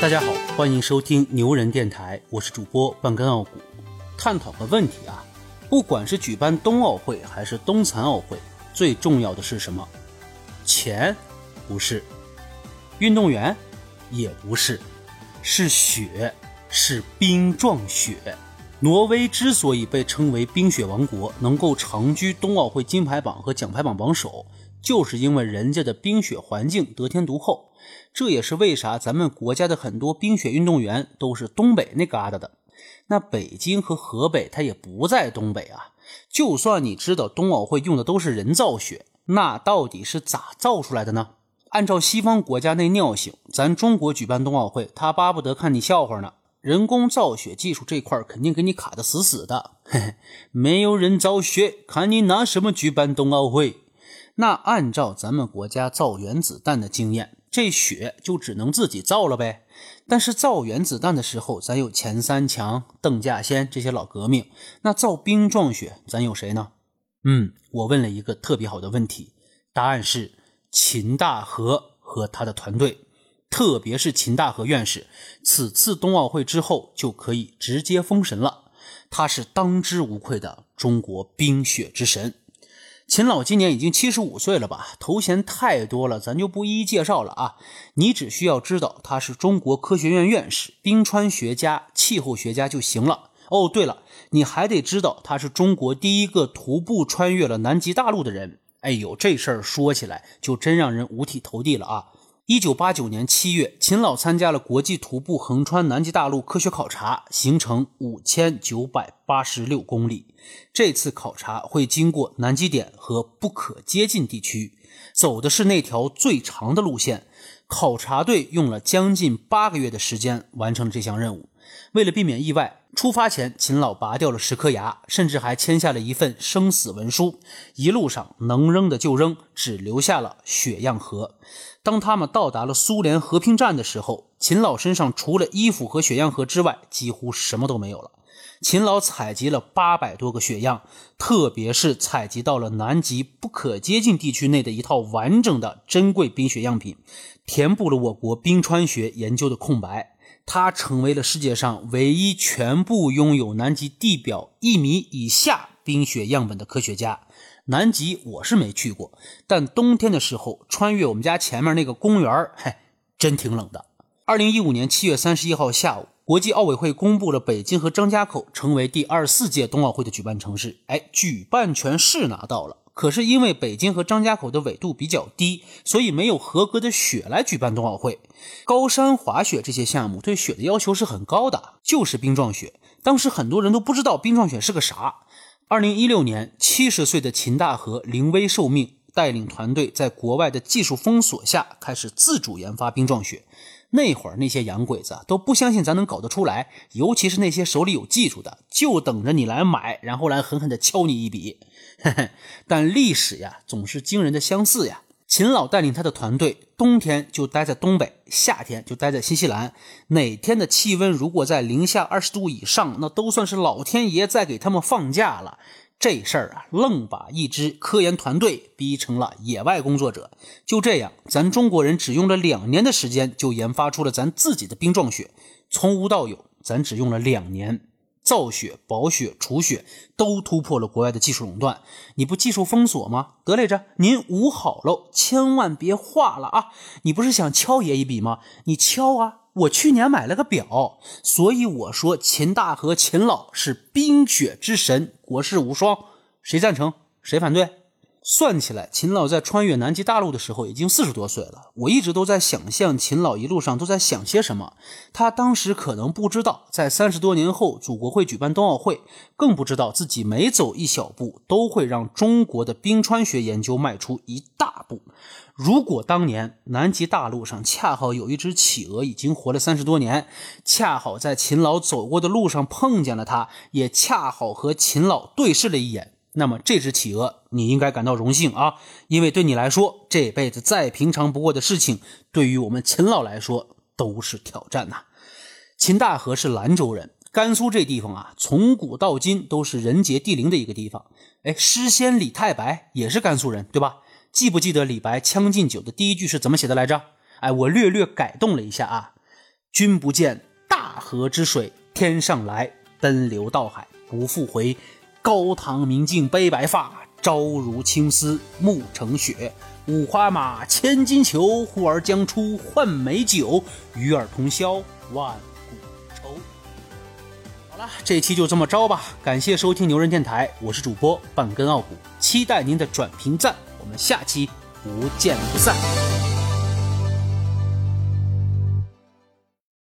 大家好，欢迎收听牛人电台，我是主播半根傲骨。探讨个问题啊，不管是举办冬奥会还是冬残奥会，最重要的是什么？钱？不是。运动员？也不是。是雪，是冰状雪。挪威之所以被称为冰雪王国，能够长居冬奥会金牌榜和奖牌榜榜首，就是因为人家的冰雪环境得天独厚。这也是为啥咱们国家的很多冰雪运动员都是东北那旮瘩的。那北京和河北，它也不在东北啊。就算你知道冬奥会用的都是人造雪，那到底是咋造出来的呢？按照西方国家那尿性，咱中国举办冬奥会，他巴不得看你笑话呢。人工造雪技术这块肯定给你卡的死死的，嘿嘿，没有人造雪，看你拿什么举办冬奥会？那按照咱们国家造原子弹的经验，这雪就只能自己造了呗。但是造原子弹的时候，咱有钱三强、邓稼先这些老革命，那造冰状雪，咱有谁呢？嗯，我问了一个特别好的问题，答案是秦大河和他的团队。特别是秦大河院士，此次冬奥会之后就可以直接封神了。他是当之无愧的中国冰雪之神。秦老今年已经七十五岁了吧？头衔太多了，咱就不一一介绍了啊。你只需要知道他是中国科学院院士、冰川学家、气候学家就行了。哦，对了，你还得知道他是中国第一个徒步穿越了南极大陆的人。哎呦，这事儿说起来就真让人五体投地了啊！一九八九年七月，秦老参加了国际徒步横穿南极大陆科学考察，行程五千九百八十六公里。这次考察会经过南极点和不可接近地区，走的是那条最长的路线。考察队用了将近八个月的时间完成了这项任务。为了避免意外，出发前秦老拔掉了十颗牙，甚至还签下了一份生死文书。一路上能扔的就扔，只留下了血样盒。当他们到达了苏联和平站的时候，秦老身上除了衣服和血样盒之外，几乎什么都没有了。秦老采集了八百多个血样，特别是采集到了南极不可接近地区内的一套完整的珍贵冰雪样品，填补了我国冰川学研究的空白。他成为了世界上唯一全部拥有南极地表一米以下冰雪样本的科学家。南极我是没去过，但冬天的时候穿越我们家前面那个公园嘿，真挺冷的。二零一五年七月三十一号下午，国际奥委会公布了北京和张家口成为第二十四届冬奥会的举办城市。哎，举办权是拿到了，可是因为北京和张家口的纬度比较低，所以没有合格的雪来举办冬奥会。高山滑雪这些项目对雪的要求是很高的，就是冰状雪。当时很多人都不知道冰状雪是个啥。二零一六年，七十岁的秦大河临危受命，带领团队在国外的技术封锁下，开始自主研发冰状雪。那会儿那些洋鬼子都不相信咱能搞得出来，尤其是那些手里有技术的，就等着你来买，然后来狠狠地敲你一笔。但历史呀，总是惊人的相似呀。秦老带领他的团队，冬天就待在东北，夏天就待在新西兰。哪天的气温如果在零下二十度以上，那都算是老天爷在给他们放假了。这事儿啊，愣把一支科研团队逼成了野外工作者。就这样，咱中国人只用了两年的时间，就研发出了咱自己的冰状雪，从无到有，咱只用了两年。造雪、保雪、除雪都突破了国外的技术垄断，你不技术封锁吗？得嘞着，您捂好喽，千万别化了啊！你不是想敲爷一笔吗？你敲啊！我去年买了个表，所以我说秦大河秦老是冰雪之神，我是无双。谁赞成？谁反对？算起来，秦老在穿越南极大陆的时候已经四十多岁了。我一直都在想象秦老一路上都在想些什么。他当时可能不知道，在三十多年后，祖国会举办冬奥会，更不知道自己每走一小步，都会让中国的冰川学研究迈出一大步。如果当年南极大陆上恰好有一只企鹅，已经活了三十多年，恰好在秦老走过的路上碰见了他，也恰好和秦老对视了一眼。那么这只企鹅，你应该感到荣幸啊，因为对你来说，这辈子再平常不过的事情，对于我们秦老来说都是挑战呐。秦大河是兰州人，甘肃这地方啊，从古到今都是人杰地灵的一个地方。哎，诗仙李太白也是甘肃人，对吧？记不记得李白《将进酒》的第一句是怎么写的来着？哎，我略略改动了一下啊，“君不见大河之水天上来，奔流到海不复回。高堂明镜悲白发，朝如青丝暮成雪。五花马，千金裘，呼儿将出换美酒，与尔同销万古愁。好了，这期就这么着吧。感谢收听牛人电台，我是主播半根傲骨，期待您的转评赞。我们下期不见不散。